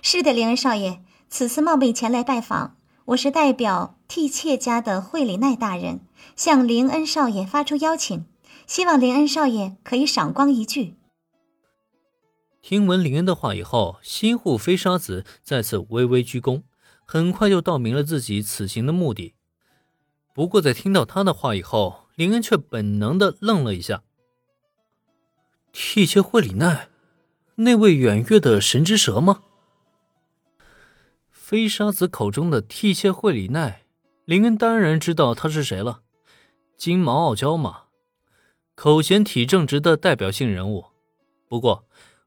是的，林恩少爷，此次冒昧前来拜访，我是代表替妾家的惠里奈大人向林恩少爷发出邀请，希望林恩少爷可以赏光一聚。听闻林恩的话以后，新护飞沙子再次微微鞠躬，很快就道明了自己此行的目的。不过在听到他的话以后，林恩却本能的愣了一下。替妾惠里奈，那位远月的神之蛇吗？飞沙子口中的替妾惠里奈，林恩当然知道他是谁了，金毛傲娇嘛，口贤体正直的代表性人物。不过，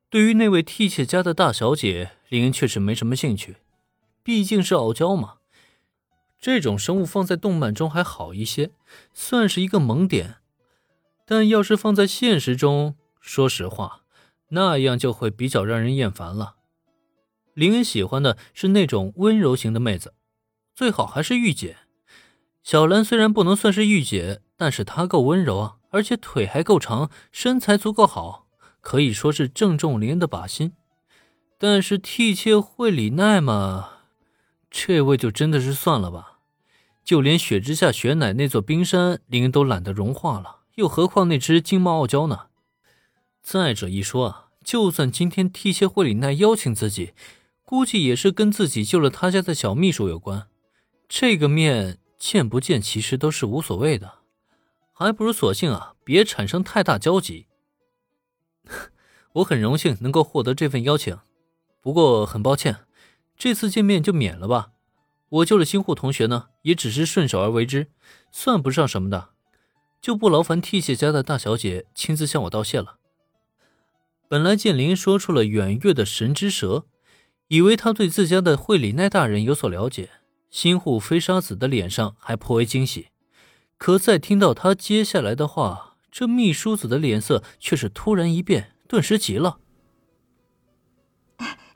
对于那位替妾家的大小姐，林恩确实没什么兴趣，毕竟是傲娇嘛。这种生物放在动漫中还好一些，算是一个萌点，但要是放在现实中，说实话，那样就会比较让人厌烦了。林恩喜欢的是那种温柔型的妹子，最好还是御姐。小兰虽然不能算是御姐，但是她够温柔啊，而且腿还够长，身材足够好，可以说是正中林恩的靶心。但是替妾惠里奈嘛，这位就真的是算了吧。就连雪之下雪乃那座冰山，林恩都懒得融化了，又何况那只金毛傲娇呢？再者一说啊，就算今天替妾惠里奈邀请自己。估计也是跟自己救了他家的小秘书有关，这个面见不见其实都是无所谓的，还不如索性啊别产生太大交集。我很荣幸能够获得这份邀请，不过很抱歉，这次见面就免了吧。我救了新户同学呢，也只是顺手而为之，算不上什么的，就不劳烦替谢家的大小姐亲自向我道谢了。本来剑灵说出了远月的神之蛇。以为他对自家的惠里奈大人有所了解，新户飞沙子的脸上还颇为惊喜。可在听到他接下来的话，这秘书子的脸色却是突然一变，顿时急了：“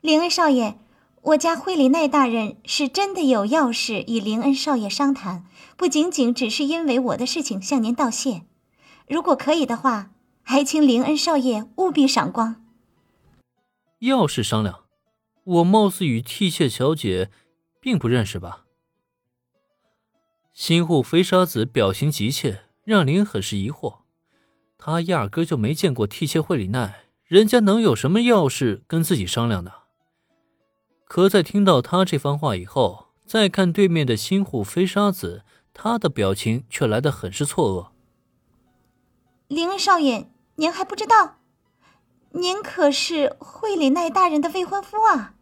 林恩少爷，我家惠里奈大人是真的有要事与林恩少爷商谈，不仅仅只是因为我的事情向您道谢。如果可以的话，还请林恩少爷务必赏光。”要事商量。我貌似与替妾小姐并不认识吧？新户飞沙子表情急切，让林很是疑惑。他压根就没见过替妾惠里奈，人家能有什么要事跟自己商量的？可在听到他这番话以后，再看对面的新户飞沙子，他的表情却来得很是错愕。林少爷，您还不知道？您可是惠里奈大人的未婚夫啊！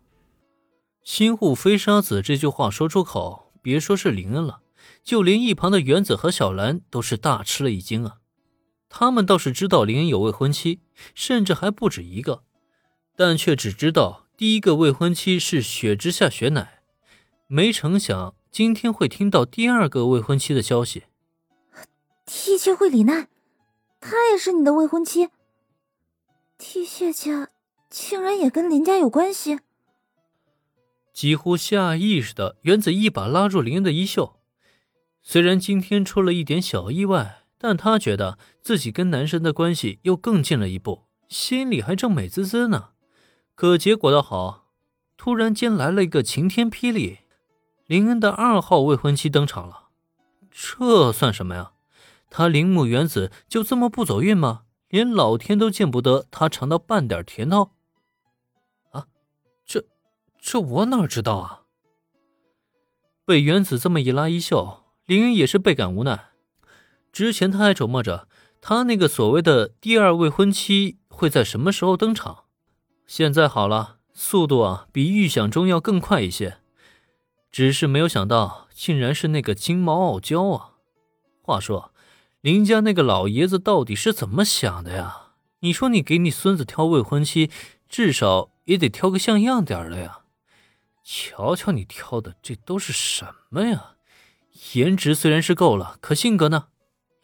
新护飞沙子这句话说出口，别说是林恩了，就连一旁的原子和小兰都是大吃了一惊啊。他们倒是知道林恩有未婚妻，甚至还不止一个，但却只知道第一个未婚妻是雪之下雪乃，没成想今天会听到第二个未婚妻的消息。替妾惠里奈，她也是你的未婚妻？替妾家竟然也跟林家有关系？几乎下意识的，原子一把拉住林恩的衣袖。虽然今天出了一点小意外，但他觉得自己跟男神的关系又更近了一步，心里还正美滋滋呢。可结果倒好，突然间来了一个晴天霹雳，林恩的二号未婚妻登场了。这算什么呀？他铃木原子就这么不走运吗？连老天都见不得他尝到半点甜头？这我哪知道啊！被原子这么一拉一笑，林云也是倍感无奈。之前他还琢磨着他那个所谓的第二未婚妻会在什么时候登场，现在好了，速度啊比预想中要更快一些。只是没有想到，竟然是那个金毛傲娇啊！话说，林家那个老爷子到底是怎么想的呀？你说你给你孙子挑未婚妻，至少也得挑个像样点的呀！瞧瞧你挑的这都是什么呀？颜值虽然是够了，可性格呢？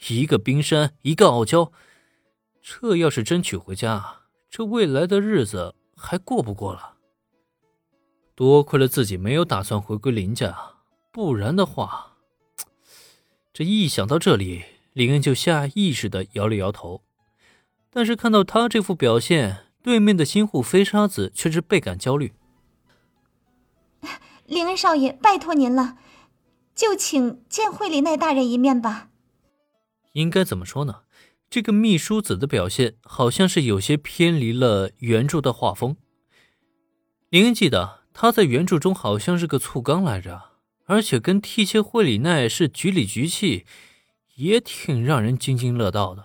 一个冰山，一个傲娇，这要是真娶回家，这未来的日子还过不过了？多亏了自己没有打算回归林家，不然的话，这一想到这里，林恩就下意识的摇了摇头。但是看到他这副表现，对面的新护飞沙子却是倍感焦虑。林恩少爷，拜托您了，就请见惠里奈大人一面吧。应该怎么说呢？这个秘书子的表现好像是有些偏离了原著的画风。林恩记得他在原著中好像是个醋缸来着，而且跟替切惠里奈是局里局气，也挺让人津津乐道的。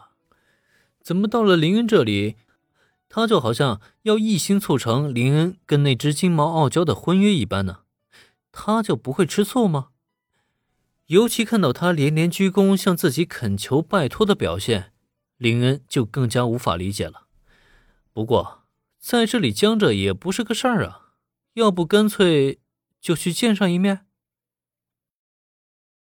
怎么到了林恩这里，他就好像要一心促成林恩跟那只金毛傲娇的婚约一般呢？他就不会吃醋吗？尤其看到他连连鞠躬向自己恳求拜托的表现，林恩就更加无法理解了。不过在这里僵着也不是个事儿啊，要不干脆就去见上一面。